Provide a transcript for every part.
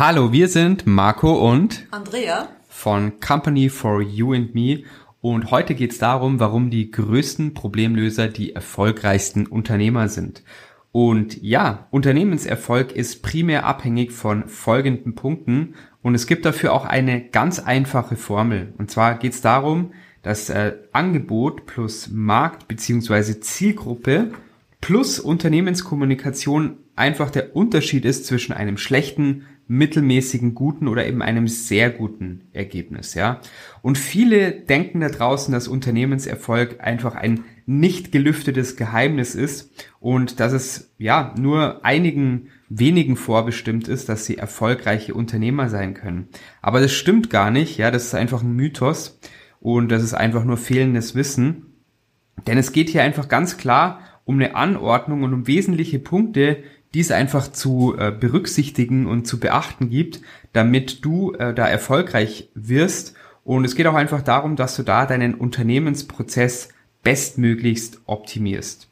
Hallo, wir sind Marco und Andrea von Company for You and Me und heute geht es darum, warum die größten Problemlöser die erfolgreichsten Unternehmer sind. Und ja, Unternehmenserfolg ist primär abhängig von folgenden Punkten und es gibt dafür auch eine ganz einfache Formel. Und zwar geht es darum, dass äh, Angebot plus Markt beziehungsweise Zielgruppe plus Unternehmenskommunikation einfach der Unterschied ist zwischen einem schlechten, mittelmäßigen, guten oder eben einem sehr guten Ergebnis, ja. Und viele denken da draußen, dass Unternehmenserfolg einfach ein nicht gelüftetes Geheimnis ist und dass es, ja, nur einigen wenigen vorbestimmt ist, dass sie erfolgreiche Unternehmer sein können. Aber das stimmt gar nicht, ja, das ist einfach ein Mythos und das ist einfach nur fehlendes Wissen. Denn es geht hier einfach ganz klar um eine Anordnung und um wesentliche Punkte, dies einfach zu äh, berücksichtigen und zu beachten gibt, damit du äh, da erfolgreich wirst. Und es geht auch einfach darum, dass du da deinen Unternehmensprozess bestmöglichst optimierst.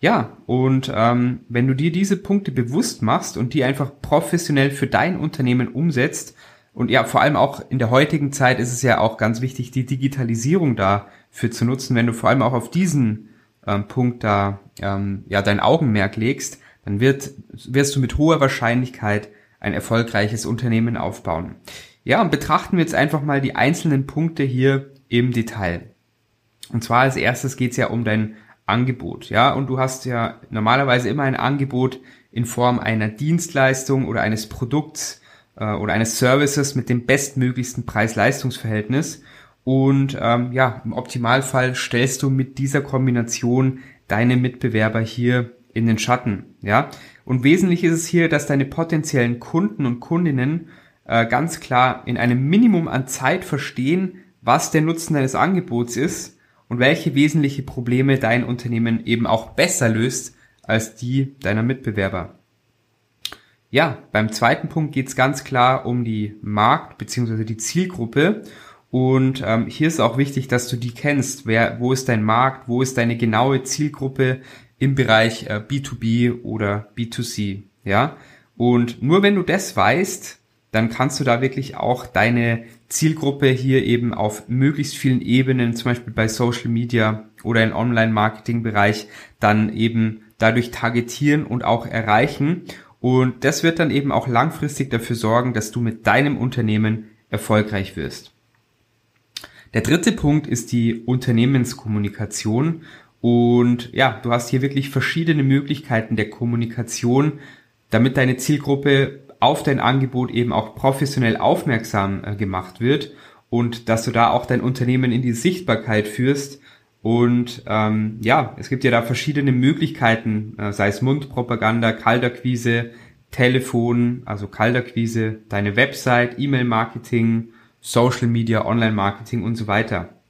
Ja, und ähm, wenn du dir diese Punkte bewusst machst und die einfach professionell für dein Unternehmen umsetzt, und ja, vor allem auch in der heutigen Zeit ist es ja auch ganz wichtig, die Digitalisierung dafür zu nutzen, wenn du vor allem auch auf diesen ähm, Punkt da ähm, ja dein Augenmerk legst, dann wird, wirst du mit hoher Wahrscheinlichkeit ein erfolgreiches Unternehmen aufbauen. Ja, und betrachten wir jetzt einfach mal die einzelnen Punkte hier im Detail. Und zwar als erstes geht es ja um dein Angebot, ja, und du hast ja normalerweise immer ein Angebot in Form einer Dienstleistung oder eines Produkts äh, oder eines Services mit dem bestmöglichsten Preis-Leistungs-Verhältnis. Und ähm, ja, im Optimalfall stellst du mit dieser Kombination deine Mitbewerber hier in den Schatten, ja. Und wesentlich ist es hier, dass deine potenziellen Kunden und Kundinnen äh, ganz klar in einem Minimum an Zeit verstehen, was der Nutzen deines Angebots ist und welche wesentliche Probleme dein Unternehmen eben auch besser löst als die deiner Mitbewerber. Ja, beim zweiten Punkt geht es ganz klar um die Markt- bzw. die Zielgruppe. Und ähm, hier ist auch wichtig, dass du die kennst. Wer, wo ist dein Markt? Wo ist deine genaue Zielgruppe? Im Bereich äh, B2B oder B2C, ja. Und nur wenn du das weißt, dann kannst du da wirklich auch deine Zielgruppe hier eben auf möglichst vielen Ebenen, zum Beispiel bei Social Media oder im Online-Marketing-Bereich, dann eben dadurch targetieren und auch erreichen. Und das wird dann eben auch langfristig dafür sorgen, dass du mit deinem Unternehmen erfolgreich wirst. Der dritte Punkt ist die Unternehmenskommunikation. Und ja, du hast hier wirklich verschiedene Möglichkeiten der Kommunikation, damit deine Zielgruppe auf dein Angebot eben auch professionell aufmerksam äh, gemacht wird und dass du da auch dein Unternehmen in die Sichtbarkeit führst. Und ähm, ja, es gibt ja da verschiedene Möglichkeiten, äh, sei es Mundpropaganda, Kalterquise, Telefon, also Kalterquise, deine Website, E-Mail-Marketing, Social Media, Online-Marketing und so weiter.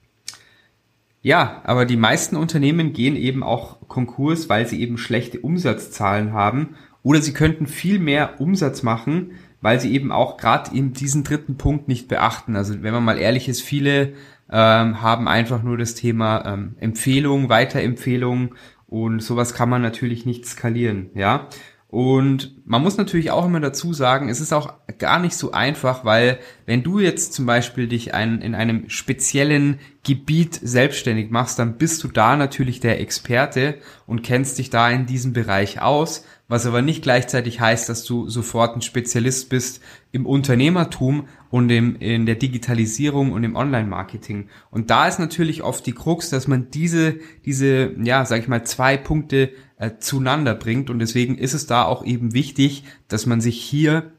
Ja, aber die meisten Unternehmen gehen eben auch Konkurs, weil sie eben schlechte Umsatzzahlen haben oder sie könnten viel mehr Umsatz machen, weil sie eben auch gerade in diesen dritten Punkt nicht beachten. Also wenn man mal ehrlich ist, viele ähm, haben einfach nur das Thema ähm, Empfehlung, Weiterempfehlung und sowas kann man natürlich nicht skalieren, ja. Und man muss natürlich auch immer dazu sagen, es ist auch gar nicht so einfach, weil wenn du jetzt zum Beispiel dich ein, in einem speziellen Gebiet selbstständig machst, dann bist du da natürlich der Experte und kennst dich da in diesem Bereich aus, was aber nicht gleichzeitig heißt, dass du sofort ein Spezialist bist im Unternehmertum und im, in der Digitalisierung und im Online-Marketing. Und da ist natürlich oft die Krux, dass man diese, diese, ja, sag ich mal, zwei Punkte äh, zueinander bringt. Und deswegen ist es da auch eben wichtig, dass man sich hier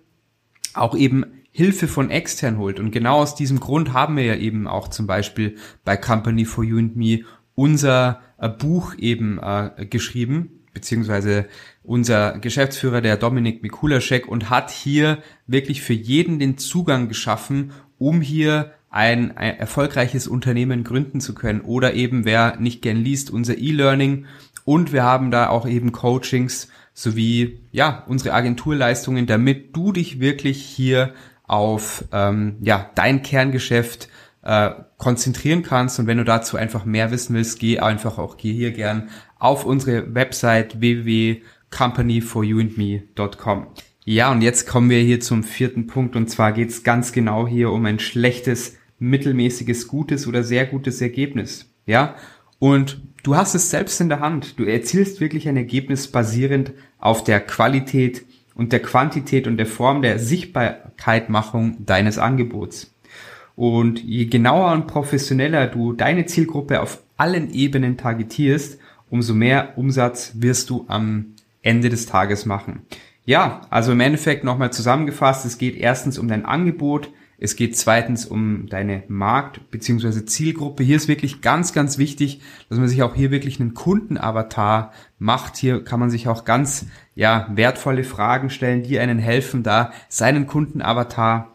auch eben Hilfe von extern holt. Und genau aus diesem Grund haben wir ja eben auch zum Beispiel bei Company for You and Me unser äh, Buch eben äh, geschrieben. Beziehungsweise unser Geschäftsführer, der Dominik Mikulaschek, und hat hier wirklich für jeden den Zugang geschaffen, um hier ein, ein erfolgreiches Unternehmen gründen zu können. Oder eben, wer nicht gern liest, unser E-Learning. Und wir haben da auch eben Coachings sowie ja unsere Agenturleistungen, damit du dich wirklich hier auf ähm, ja dein Kerngeschäft äh, konzentrieren kannst. Und wenn du dazu einfach mehr wissen willst, geh einfach auch geh hier gern auf unsere Website www.companyforyouandme.com. Ja, und jetzt kommen wir hier zum vierten Punkt und zwar geht es ganz genau hier um ein schlechtes, mittelmäßiges, gutes oder sehr gutes Ergebnis. Ja, und du hast es selbst in der Hand. Du erzielst wirklich ein Ergebnis basierend auf der Qualität und der Quantität und der Form der Sichtbarkeitmachung deines Angebots. Und je genauer und professioneller du deine Zielgruppe auf allen Ebenen targetierst, umso mehr Umsatz wirst du am Ende des Tages machen. Ja, also im Endeffekt nochmal zusammengefasst, es geht erstens um dein Angebot, es geht zweitens um deine Markt- bzw. Zielgruppe. Hier ist wirklich ganz, ganz wichtig, dass man sich auch hier wirklich einen Kundenavatar macht. Hier kann man sich auch ganz ja, wertvolle Fragen stellen, die einen helfen, da seinen Kundenavatar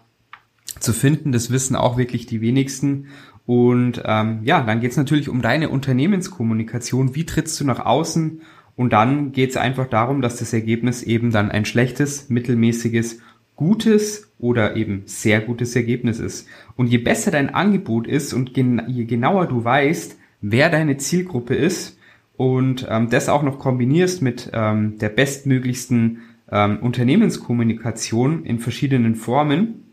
zu finden. Das wissen auch wirklich die wenigsten. Und ähm, ja, dann geht es natürlich um deine Unternehmenskommunikation. Wie trittst du nach außen? Und dann geht es einfach darum, dass das Ergebnis eben dann ein schlechtes, mittelmäßiges, gutes oder eben sehr gutes Ergebnis ist. Und je besser dein Angebot ist und gen je genauer du weißt, wer deine Zielgruppe ist und ähm, das auch noch kombinierst mit ähm, der bestmöglichsten ähm, Unternehmenskommunikation in verschiedenen Formen,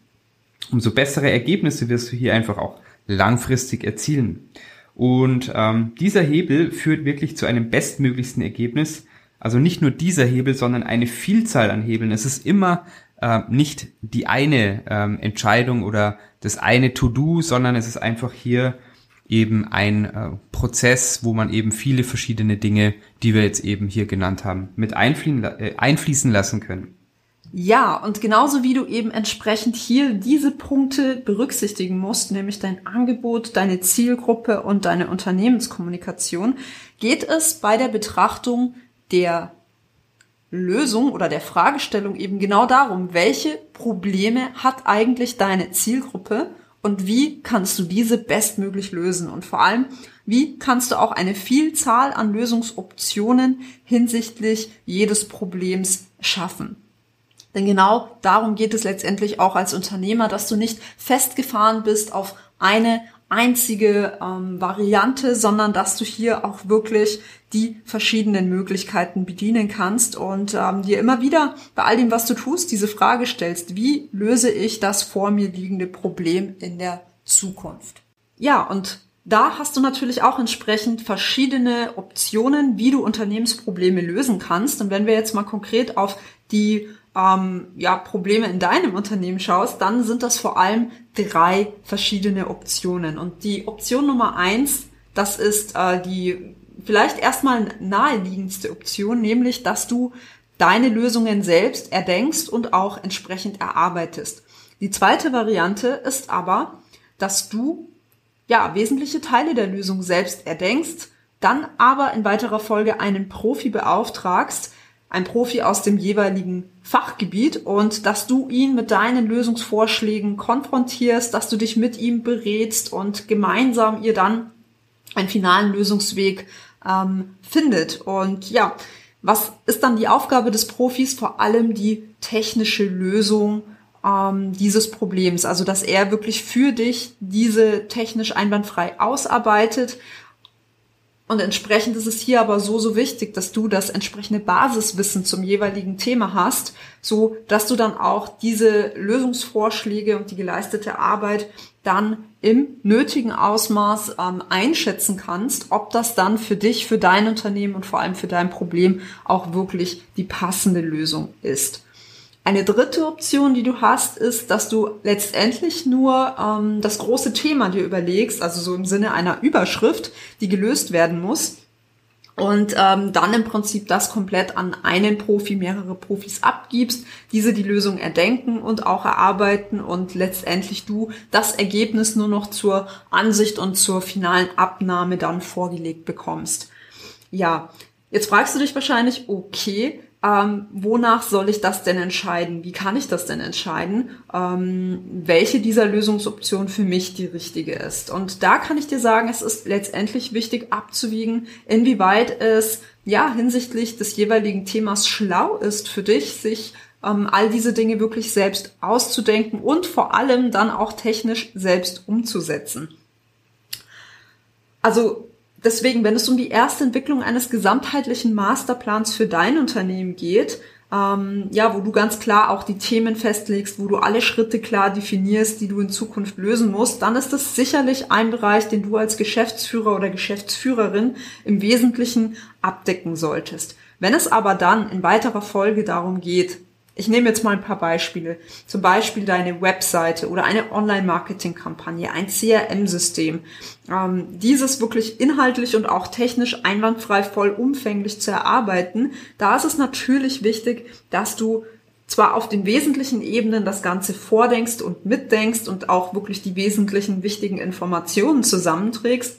umso bessere Ergebnisse wirst du hier einfach auch langfristig erzielen. Und ähm, dieser Hebel führt wirklich zu einem bestmöglichsten Ergebnis. Also nicht nur dieser Hebel, sondern eine Vielzahl an Hebeln. Es ist immer äh, nicht die eine ähm, Entscheidung oder das eine To-Do, sondern es ist einfach hier eben ein äh, Prozess, wo man eben viele verschiedene Dinge, die wir jetzt eben hier genannt haben, mit einfließen, äh, einfließen lassen können. Ja, und genauso wie du eben entsprechend hier diese Punkte berücksichtigen musst, nämlich dein Angebot, deine Zielgruppe und deine Unternehmenskommunikation, geht es bei der Betrachtung der Lösung oder der Fragestellung eben genau darum, welche Probleme hat eigentlich deine Zielgruppe und wie kannst du diese bestmöglich lösen und vor allem, wie kannst du auch eine Vielzahl an Lösungsoptionen hinsichtlich jedes Problems schaffen. Denn genau darum geht es letztendlich auch als Unternehmer, dass du nicht festgefahren bist auf eine einzige ähm, Variante, sondern dass du hier auch wirklich die verschiedenen Möglichkeiten bedienen kannst und ähm, dir immer wieder bei all dem, was du tust, diese Frage stellst, wie löse ich das vor mir liegende Problem in der Zukunft? Ja, und da hast du natürlich auch entsprechend verschiedene Optionen, wie du Unternehmensprobleme lösen kannst. Und wenn wir jetzt mal konkret auf die ähm, ja, Probleme in deinem Unternehmen schaust, dann sind das vor allem drei verschiedene Optionen. Und die Option Nummer eins, das ist äh, die vielleicht erstmal naheliegendste Option, nämlich, dass du deine Lösungen selbst erdenkst und auch entsprechend erarbeitest. Die zweite Variante ist aber, dass du ja wesentliche Teile der Lösung selbst erdenkst, dann aber in weiterer Folge einen Profi beauftragst, ein Profi aus dem jeweiligen Fachgebiet und dass du ihn mit deinen Lösungsvorschlägen konfrontierst, dass du dich mit ihm berätst und gemeinsam ihr dann einen finalen Lösungsweg ähm, findet. Und ja, was ist dann die Aufgabe des Profis? Vor allem die technische Lösung ähm, dieses Problems. Also, dass er wirklich für dich diese technisch einwandfrei ausarbeitet und entsprechend ist es hier aber so, so wichtig, dass du das entsprechende Basiswissen zum jeweiligen Thema hast, so dass du dann auch diese Lösungsvorschläge und die geleistete Arbeit dann im nötigen Ausmaß ähm, einschätzen kannst, ob das dann für dich, für dein Unternehmen und vor allem für dein Problem auch wirklich die passende Lösung ist. Eine dritte Option, die du hast, ist, dass du letztendlich nur ähm, das große Thema dir überlegst, also so im Sinne einer Überschrift, die gelöst werden muss. Und ähm, dann im Prinzip das komplett an einen Profi, mehrere Profis abgibst, diese die Lösung erdenken und auch erarbeiten und letztendlich du das Ergebnis nur noch zur Ansicht und zur finalen Abnahme dann vorgelegt bekommst. Ja, Jetzt fragst du dich wahrscheinlich, okay, ähm, wonach soll ich das denn entscheiden? Wie kann ich das denn entscheiden? Ähm, welche dieser Lösungsoptionen für mich die richtige ist? Und da kann ich dir sagen, es ist letztendlich wichtig abzuwiegen, inwieweit es ja hinsichtlich des jeweiligen Themas schlau ist für dich, sich ähm, all diese Dinge wirklich selbst auszudenken und vor allem dann auch technisch selbst umzusetzen. Also deswegen, wenn es um die erste Entwicklung eines gesamtheitlichen Masterplans für dein Unternehmen geht, ähm, ja, wo du ganz klar auch die Themen festlegst, wo du alle Schritte klar definierst, die du in Zukunft lösen musst, dann ist das sicherlich ein Bereich, den du als Geschäftsführer oder Geschäftsführerin im Wesentlichen abdecken solltest. Wenn es aber dann in weiterer Folge darum geht, ich nehme jetzt mal ein paar Beispiele. Zum Beispiel deine Webseite oder eine Online-Marketing-Kampagne, ein CRM-System. Ähm, dieses wirklich inhaltlich und auch technisch einwandfrei vollumfänglich zu erarbeiten. Da ist es natürlich wichtig, dass du zwar auf den wesentlichen Ebenen das Ganze vordenkst und mitdenkst und auch wirklich die wesentlichen wichtigen Informationen zusammenträgst,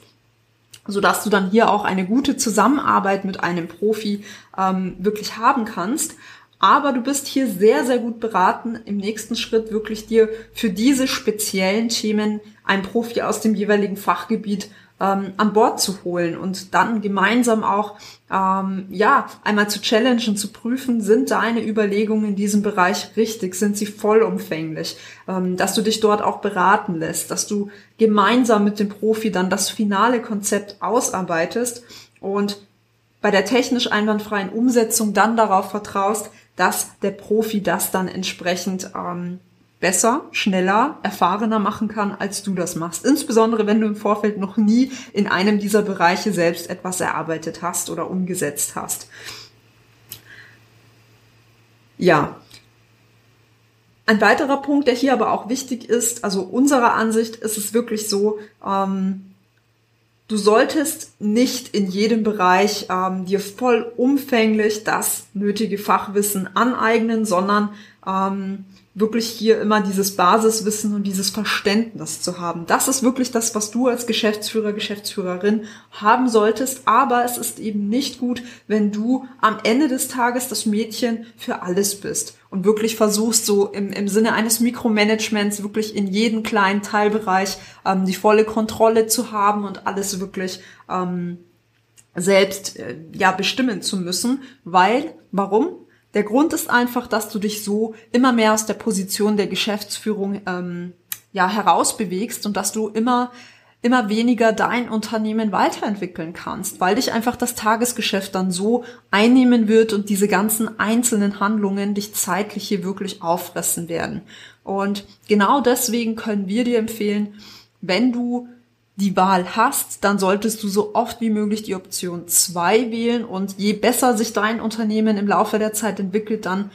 sodass du dann hier auch eine gute Zusammenarbeit mit einem Profi ähm, wirklich haben kannst. Aber du bist hier sehr, sehr gut beraten, im nächsten Schritt wirklich dir für diese speziellen Themen einen Profi aus dem jeweiligen Fachgebiet ähm, an Bord zu holen und dann gemeinsam auch ähm, ja einmal zu challengen, zu prüfen, sind deine Überlegungen in diesem Bereich richtig, sind sie vollumfänglich, ähm, dass du dich dort auch beraten lässt, dass du gemeinsam mit dem Profi dann das finale Konzept ausarbeitest und bei der technisch einwandfreien Umsetzung dann darauf vertraust, dass der Profi das dann entsprechend ähm, besser, schneller, erfahrener machen kann, als du das machst. Insbesondere wenn du im Vorfeld noch nie in einem dieser Bereiche selbst etwas erarbeitet hast oder umgesetzt hast. Ja. Ein weiterer Punkt, der hier aber auch wichtig ist, also unserer Ansicht ist es wirklich so, ähm, Du solltest nicht in jedem Bereich ähm, dir vollumfänglich das nötige Fachwissen aneignen, sondern ähm, wirklich hier immer dieses Basiswissen und dieses Verständnis zu haben. Das ist wirklich das, was du als Geschäftsführer, Geschäftsführerin haben solltest. Aber es ist eben nicht gut, wenn du am Ende des Tages das Mädchen für alles bist und wirklich versuchst, so im, im Sinne eines Mikromanagements wirklich in jeden kleinen Teilbereich ähm, die volle Kontrolle zu haben und alles wirklich ähm, selbst äh, ja bestimmen zu müssen. Weil, warum? Der Grund ist einfach, dass du dich so immer mehr aus der Position der Geschäftsführung ähm, ja herausbewegst und dass du immer immer weniger dein Unternehmen weiterentwickeln kannst, weil dich einfach das Tagesgeschäft dann so einnehmen wird und diese ganzen einzelnen Handlungen dich zeitlich hier wirklich auffressen werden. Und genau deswegen können wir dir empfehlen, wenn du die Wahl hast, dann solltest du so oft wie möglich die Option 2 wählen und je besser sich dein Unternehmen im Laufe der Zeit entwickelt, dann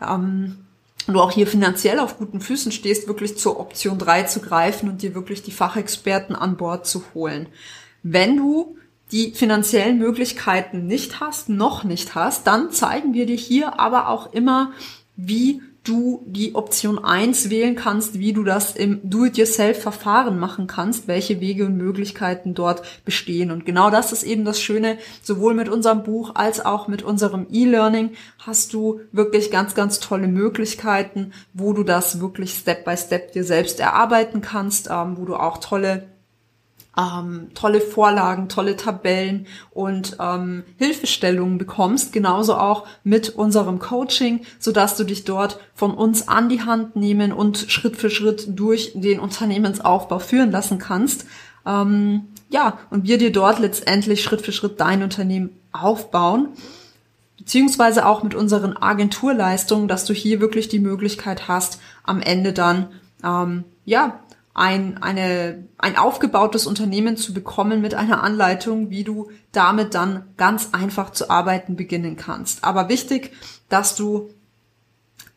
ähm, du auch hier finanziell auf guten Füßen stehst, wirklich zur Option 3 zu greifen und dir wirklich die Fachexperten an Bord zu holen. Wenn du die finanziellen Möglichkeiten nicht hast, noch nicht hast, dann zeigen wir dir hier aber auch immer, wie du die Option 1 wählen kannst, wie du das im Do-it-yourself-Verfahren machen kannst, welche Wege und Möglichkeiten dort bestehen. Und genau das ist eben das Schöne, sowohl mit unserem Buch als auch mit unserem E-Learning hast du wirklich ganz, ganz tolle Möglichkeiten, wo du das wirklich Step by Step dir selbst erarbeiten kannst, ähm, wo du auch tolle ähm, tolle Vorlagen, tolle Tabellen und ähm, Hilfestellungen bekommst, genauso auch mit unserem Coaching, so dass du dich dort von uns an die Hand nehmen und Schritt für Schritt durch den Unternehmensaufbau führen lassen kannst. Ähm, ja, und wir dir dort letztendlich Schritt für Schritt dein Unternehmen aufbauen beziehungsweise auch mit unseren Agenturleistungen, dass du hier wirklich die Möglichkeit hast, am Ende dann ähm, ja ein, eine, ein aufgebautes Unternehmen zu bekommen mit einer Anleitung, wie du damit dann ganz einfach zu arbeiten beginnen kannst. Aber wichtig, dass du,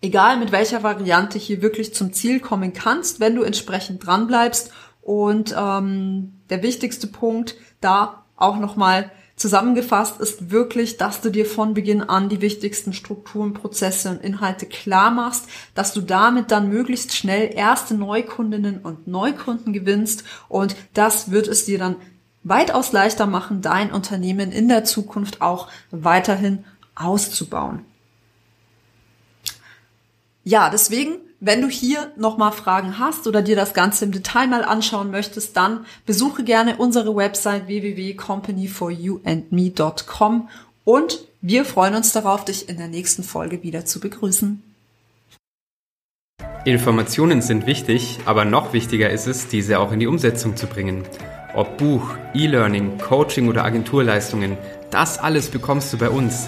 egal mit welcher Variante, hier wirklich zum Ziel kommen kannst, wenn du entsprechend dran bleibst. Und ähm, der wichtigste Punkt da auch nochmal Zusammengefasst ist wirklich, dass du dir von Beginn an die wichtigsten Strukturen, Prozesse und Inhalte klar machst, dass du damit dann möglichst schnell erste Neukundinnen und Neukunden gewinnst und das wird es dir dann weitaus leichter machen, dein Unternehmen in der Zukunft auch weiterhin auszubauen. Ja, deswegen, wenn du hier nochmal Fragen hast oder dir das Ganze im Detail mal anschauen möchtest, dann besuche gerne unsere Website www.companyforyouandme.com und wir freuen uns darauf, dich in der nächsten Folge wieder zu begrüßen. Informationen sind wichtig, aber noch wichtiger ist es, diese auch in die Umsetzung zu bringen. Ob Buch, E-Learning, Coaching oder Agenturleistungen, das alles bekommst du bei uns.